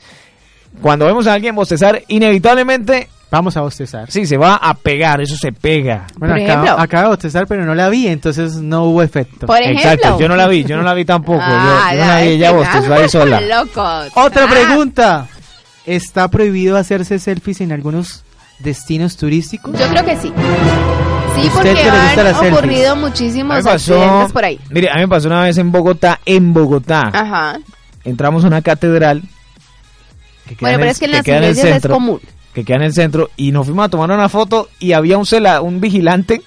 cuando vemos a alguien bostezar, inevitablemente, Vamos a bostezar. sí, se va a pegar, eso se pega. Bueno, Por acaba, ejemplo. acaba de bostezar, pero no la vi, entonces no hubo efecto. Por ejemplo. Exacto, yo no la vi, yo no la vi tampoco. yo- Ah, yo, no la vi, ella bostezó ahí sola. Locos. Otra Ah, pregunta. ¿Está prohibido hacerse selfies en algunos destinos turísticos? Yo creo que sí. Sí, ¿Usted porque han selfies? ocurrido mí muchísimos me accidentes por ahí. Mire, a mí me pasó una vez en Bogotá, en Bogotá. Ajá. Entramos a una catedral. que queda Bueno, en pero el- es que en que las iglesias es común. Que queda en el centro. Y nos fuimos a tomar una foto y había un, cela, un vigilante,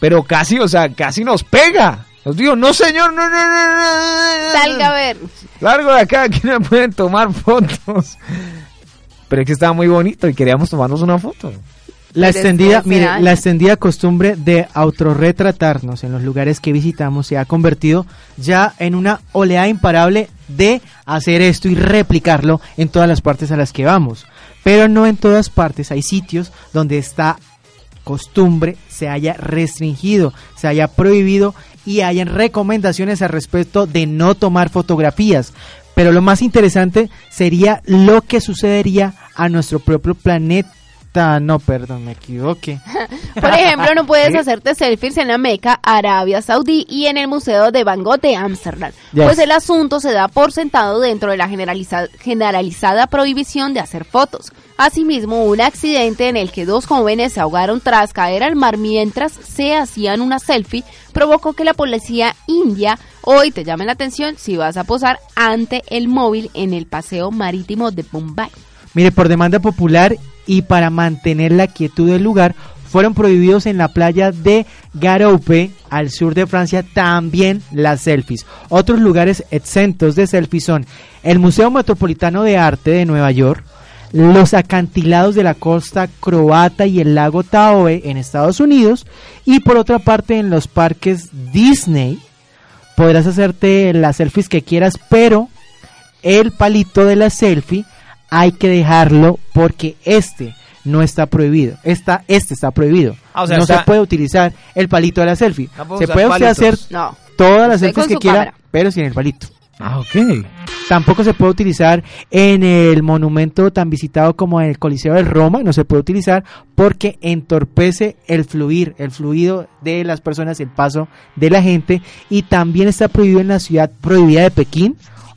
pero casi, o sea, casi nos pega. Nos dijo, no señor, no, no, no, no. Salga a ver. Largo de acá, <laughs> aquí no me pueden tomar fotos. Pero es que estaba muy bonito y queríamos tomarnos una foto. La extendida, mire, la extendida costumbre de autorretratarnos en los lugares que visitamos se ha convertido ya en una oleada imparable de hacer esto y replicarlo en todas las partes a las que vamos. Pero no en todas partes hay sitios donde esta costumbre se haya restringido, se haya prohibido y hayan recomendaciones al respecto de no tomar fotografías. Pero lo más interesante sería lo que sucedería a nuestro propio planeta. No, perdón, me equivoqué. <laughs> Por ejemplo, no puedes hacerte selfies en la Meca, Arabia Saudí y en el Museo de Van Gogh de Ámsterdam. Yes. Pues el asunto se da por sentado dentro de la generaliza- generalizada prohibición de hacer fotos. Asimismo, un accidente en el que dos jóvenes se ahogaron tras caer al mar mientras se hacían una selfie provocó que la policía india hoy te llame la atención si vas a posar ante el móvil en el paseo marítimo de Bombay. Mire, por demanda popular y para mantener la quietud del lugar, fueron prohibidos en la playa de Garoupe, al sur de Francia, también las selfies. Otros lugares exentos de selfies son el Museo Metropolitano de Arte de Nueva York, los acantilados de la costa croata y el lago Tahoe en Estados Unidos, y por otra parte en los parques Disney, podrás hacerte las selfies que quieras, pero el palito de la selfie hay que dejarlo porque este no está prohibido. Esta, este está prohibido. Ah, o sea, no está- se puede utilizar el palito de la selfie. No se puede usted hacer No. todas las selfies que quiera, cámara. pero sin el palito. Ah, ok. Tampoco se puede utilizar en el monumento tan visitado como el Coliseo de Roma, no se puede utilizar porque entorpece el fluir, el fluido de las personas, el paso de la gente y también está prohibido en la ciudad prohibida de Pekín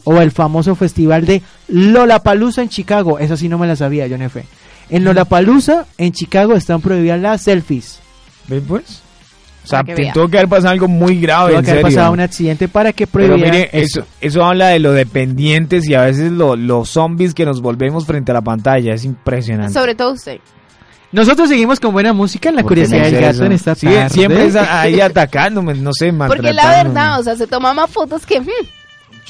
o el famoso festival de Lollapalooza en Chicago, eso sí no me la sabía, John F. En Lollapalooza en Chicago están prohibidas las selfies. ¿Ves pues? O sea, que tuvo que haber pasado algo muy grave, Tuvo en que haber pasado un accidente para que Pero prohibieran mire, eso, eso habla de lo dependientes y a veces lo- los zombies que nos volvemos frente a la pantalla. Es impresionante. Sobre todo usted. Nosotros seguimos con buena música en la ¿Por qué curiosidad del gato eso? en esta Sí, tarde. siempre es a- ahí atacándome, no sé, <laughs> Porque la verdad, o sea, se toma más fotos que... hmm,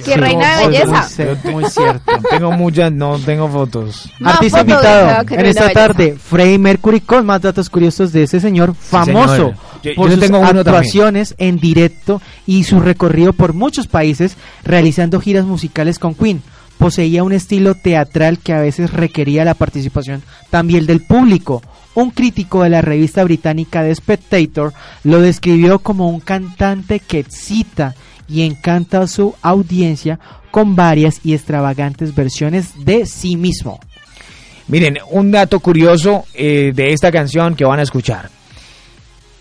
que Sí, reina de belleza. Muy, muy cierto. <laughs> Tengo muchas, no tengo fotos. Más Artista invitado en esta tarde, Freddie Mercury con más datos curiosos de ese señor famoso señor. Yo- por yo sus tengo también. actuaciones en directo y su recorrido por muchos países realizando giras musicales con Queen. Poseía un estilo teatral que a veces requería la participación también del público. un crítico de la revista británica The Spectator lo describió como un cantante que excita y encanta a su audiencia con varias y extravagantes versiones de sí mismo. Miren, un dato curioso eh, de esta canción que van a escuchar.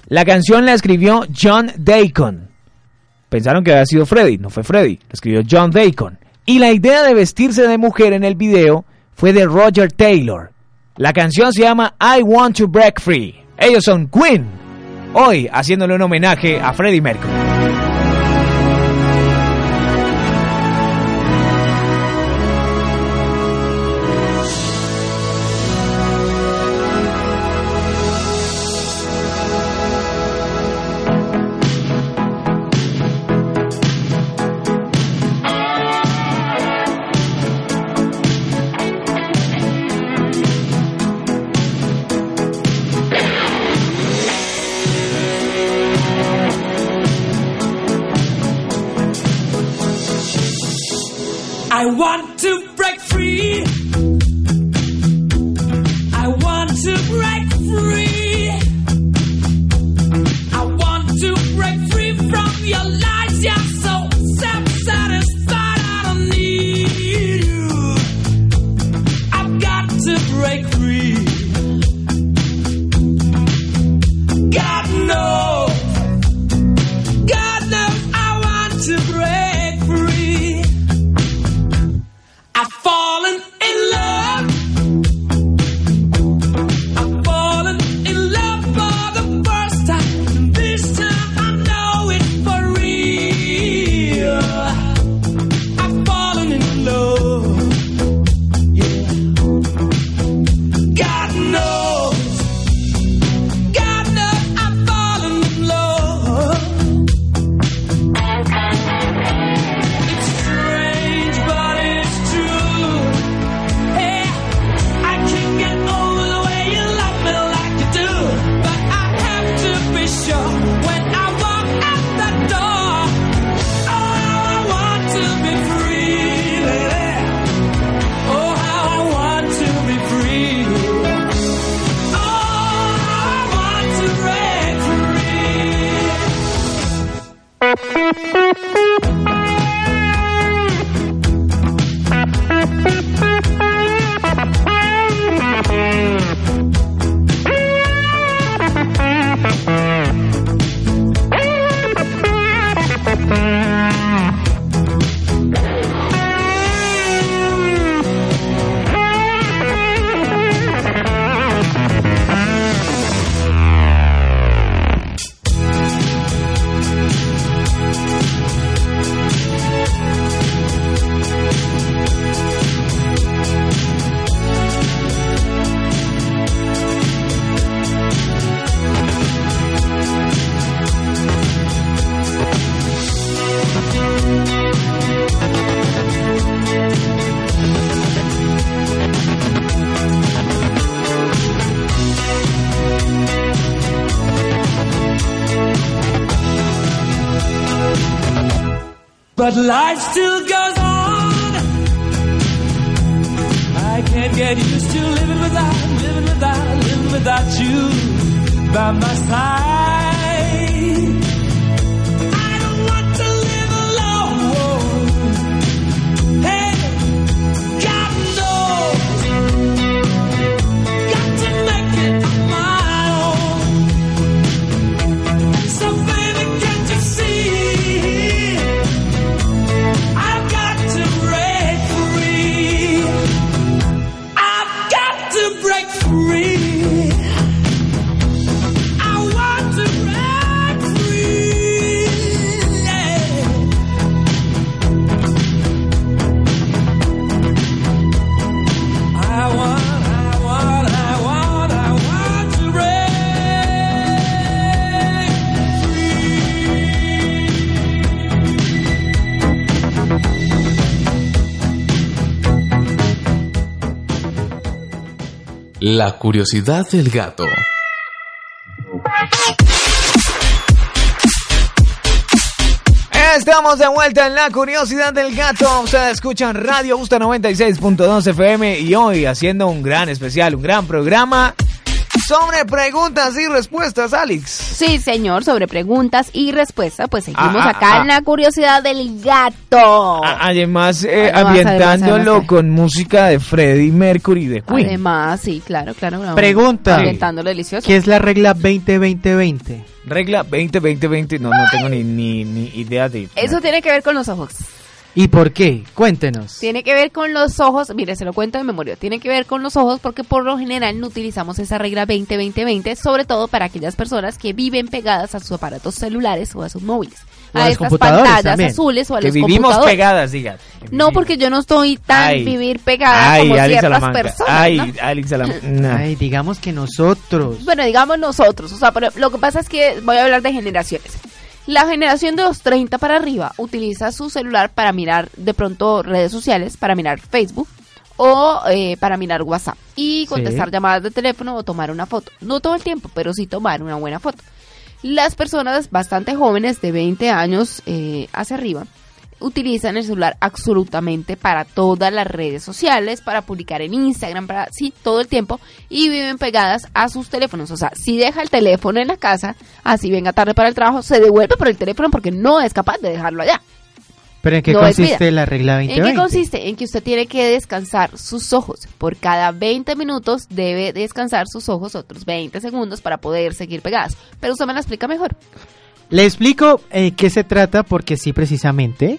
La canción la escribió John Deacon. Pensaron que había sido Freddy, no fue Freddy, la escribió John Deacon. Y la idea de vestirse de mujer en el video fue de Roger Taylor. La canción se llama I Want to Break Free. Ellos son Queen. Hoy haciéndole un homenaje a Freddie Mercury. La curiosidad del gato. Estamos de vuelta en la curiosidad del gato. Ustedes escuchan Radio Gusta 96.2 FM y hoy haciendo un gran especial, un gran programa Sobre preguntas y respuestas, Alex. Sí, señor, sobre preguntas y respuestas, pues seguimos Ah, ah, acá ah. en la curiosidad del gato. Además, eh, ambientándolo con música de Freddie Mercury de Queen. Además, sí, claro, claro. no, Pregunta. Ambientándolo delicioso. ¿Qué es la regla 20-20-20? Regla 20-20-20, no, no tengo ni, ni, ni idea de... Eso tiene que ver con los ojos. ¿Y por qué? Cuéntenos. Tiene que ver con los ojos, mire, se lo cuento de memoria, tiene que ver con los ojos porque por lo general no utilizamos esa regla 20-20-20, sobre todo para aquellas personas que viven pegadas a sus aparatos celulares o a sus móviles, O a estas pantallas también. azules o a que los vivimos computadores. pegadas, diga. No, porque yo no estoy tan Ay. vivir pegada Ay, como Alex ciertas Salamanca. personas. Ay, ¿no? Alex Salamanca. Ay, digamos que nosotros. Bueno, digamos nosotros, o sea, pero lo que pasa es que voy a hablar de generaciones. La generación de los 30 para arriba utiliza su celular para mirar de pronto redes sociales, para mirar Facebook o eh, para mirar WhatsApp y contestar Sí. llamadas de teléfono o tomar una foto. No todo el tiempo, pero sí tomar una buena foto. Las personas bastante jóvenes de 20 años eh, hacia arriba utilizan el celular absolutamente para todas las redes sociales, para publicar en Instagram, para sí, todo el tiempo y viven pegadas a sus teléfonos. O sea, si deja el teléfono en la casa, así venga tarde para el trabajo, se devuelve por el teléfono porque no es capaz de dejarlo allá. ¿Pero en qué No consiste la regla 20-20? ¿En qué consiste? En que usted tiene que descansar sus ojos. Por cada 20 minutos debe descansar sus ojos otros 20 segundos para poder seguir pegadas. Pero usted me la explica mejor. Le explico eh, qué se trata porque sí, precisamente,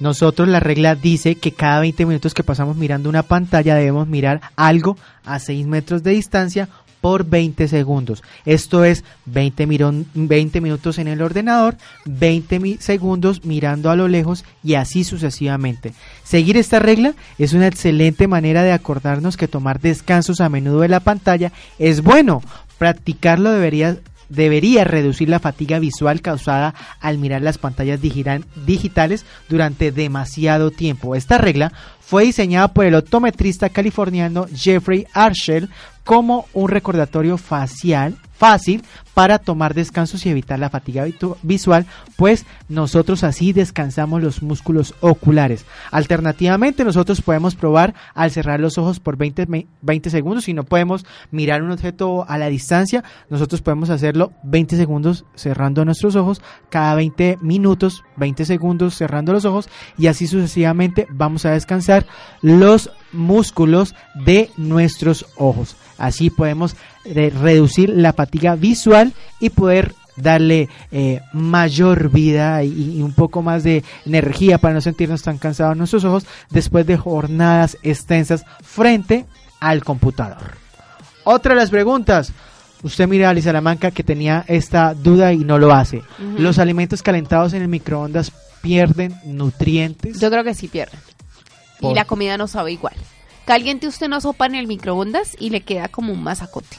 nosotros la regla dice que cada 20 minutos que pasamos mirando una pantalla debemos mirar algo a 6 metros de distancia por 20 segundos. Esto es 20, mirón- 20 minutos en el ordenador, 20 mi- segundos mirando a lo lejos y así sucesivamente. Seguir esta regla es una excelente manera de acordarnos que tomar descansos a menudo de la pantalla es bueno. Practicarlo debería debería reducir la fatiga visual causada al mirar las pantallas digital- digitales durante demasiado tiempo. Esta regla fue diseñada por el optometrista californiano Jeffrey Arshel como un recordatorio facial fácil para tomar descansos y evitar la fatiga visual, pues nosotros así descansamos los músculos oculares. Alternativamente, nosotros podemos probar al cerrar los ojos por 20, me- 20 segundos. Si no podemos mirar un objeto a la distancia, nosotros podemos hacerlo 20 segundos cerrando nuestros ojos, cada 20 minutos, 20 segundos cerrando los ojos y así sucesivamente vamos a descansar los músculos de nuestros ojos. Así podemos eh, reducir la fatiga visual y poder darle eh, mayor vida y, y un poco más de energía para no sentirnos tan cansados en nuestros ojos después de jornadas extensas frente al computador. Otra de las preguntas. Usted mira a Ali Salamanca que tenía esta duda y no lo hace. ¿Los alimentos calentados en el microondas pierden nutrientes? Yo creo que sí Y la comida no sabe igual. Caliente usted una sopa en el microondas y le queda como un masacote.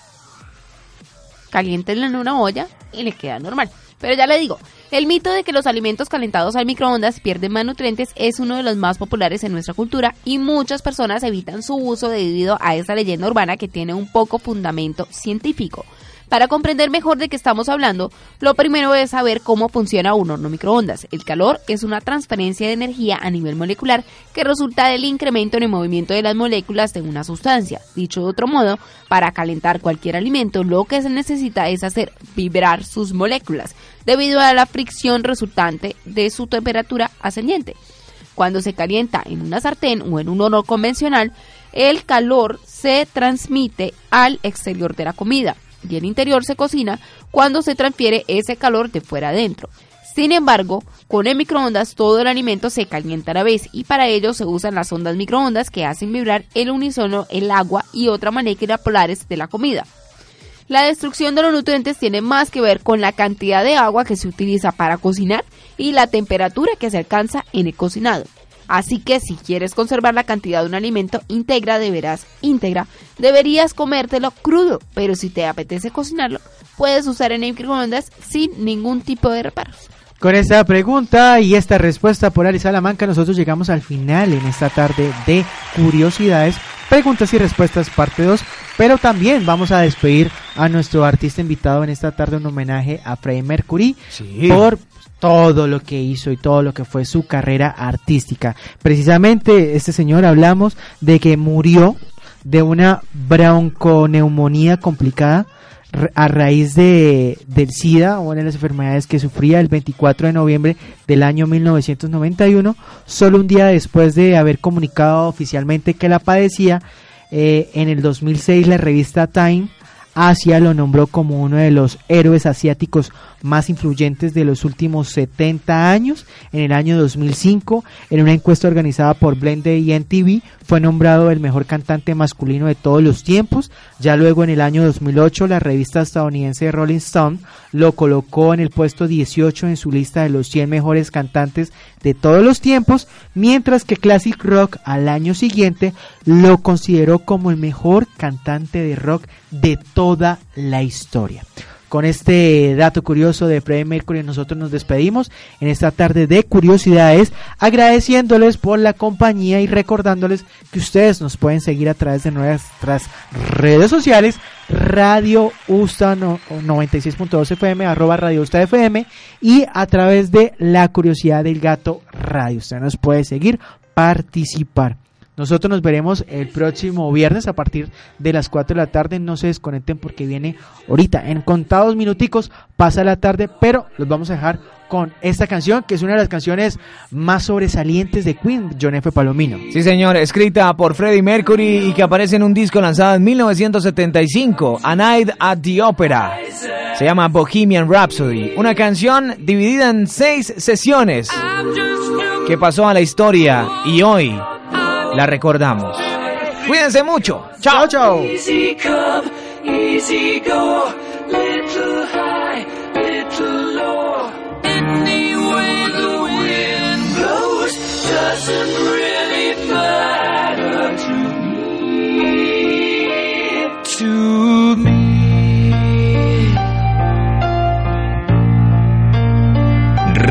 Caliéntenla en una olla y le queda normal. Pero ya le digo, el mito de que los alimentos calentados al microondas pierden más nutrientes es uno de los más populares en nuestra cultura y muchas personas evitan su uso debido a esta leyenda urbana que tiene un poco fundamento científico. Para comprender mejor de qué estamos hablando, lo primero es saber cómo funciona un horno microondas. El calor es una transferencia de energía a nivel molecular que resulta del incremento en el movimiento de las moléculas de una sustancia. Dicho de otro modo, para calentar cualquier alimento, lo que se necesita es hacer vibrar sus moléculas, debido a la fricción resultante de su temperatura ascendiente. Cuando se calienta en una sartén o en un horno convencional, el calor se transmite al exterior de la comida y el interior se cocina cuando se transfiere ese calor de fuera adentro. Sin embargo, con el microondas todo el alimento se calienta a la vez y para ello se usan las ondas microondas que hacen vibrar el unísono, el agua y otra molécula polares de la comida. La destrucción de los nutrientes tiene más que ver con la cantidad de agua que se utiliza para cocinar y la temperatura que se alcanza en el cocinado. Así que si quieres conservar la cantidad de un alimento íntegra, deberás íntegra, deberías comértelo crudo, pero si te apetece cocinarlo, puedes usar en el microondas sin ningún tipo de reparos. Con esta pregunta y esta respuesta por Ali Salamanca, nosotros llegamos al final en esta tarde de curiosidades, preguntas y respuestas parte 2, pero también vamos a despedir a nuestro artista invitado en esta tarde un homenaje a Freddie Mercury Sí. por todo lo que hizo y todo lo que fue su carrera artística. Precisamente este señor hablamos de que murió de una bronconeumonía complicada a raíz de, del SIDA, una de las enfermedades que sufría el 24 de noviembre del año 1991, solo un día después de haber comunicado oficialmente que la padecía, eh, en el 2006 la revista Time Asia lo nombró como uno de los héroes asiáticos más influyentes de los últimos 70 años. En el año 2005, en una encuesta organizada por Blende y NTV, fue nombrado el mejor cantante masculino de todos los tiempos. Ya luego en el año 2008, la revista estadounidense Rolling Stone lo colocó en el puesto 18 en su lista de los 100 mejores cantantes de todos los tiempos, mientras que Classic Rock al año siguiente lo consideró como el mejor cantante de rock de toda la historia. Con este dato curioso de Freddie Mercury nosotros nos despedimos en esta tarde de curiosidades, agradeciéndoles por la compañía y recordándoles que ustedes nos pueden seguir a través de nuestras redes sociales, Radio Usta no- 96.2 FM, arroba Radio Usta FM y a través de La Curiosidad del Gato Radio. Usted nos puede seguir, participar. Nosotros nos veremos el próximo viernes a partir de las 4 de la tarde. No se desconecten porque viene ahorita, en contados minuticos, pasa la tarde, pero los vamos a dejar con esta canción, que es una de las canciones más sobresalientes de Queen, John F. Palomino. Sí, señor, escrita por Freddie Mercury y que aparece en un disco lanzado en 1975, A Night at the Opera. Se llama Bohemian Rhapsody, una canción dividida en seis sesiones que pasó a la historia y hoy la recordamos. Cuídense mucho. Chao, chao.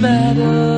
better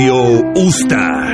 Radio Usta.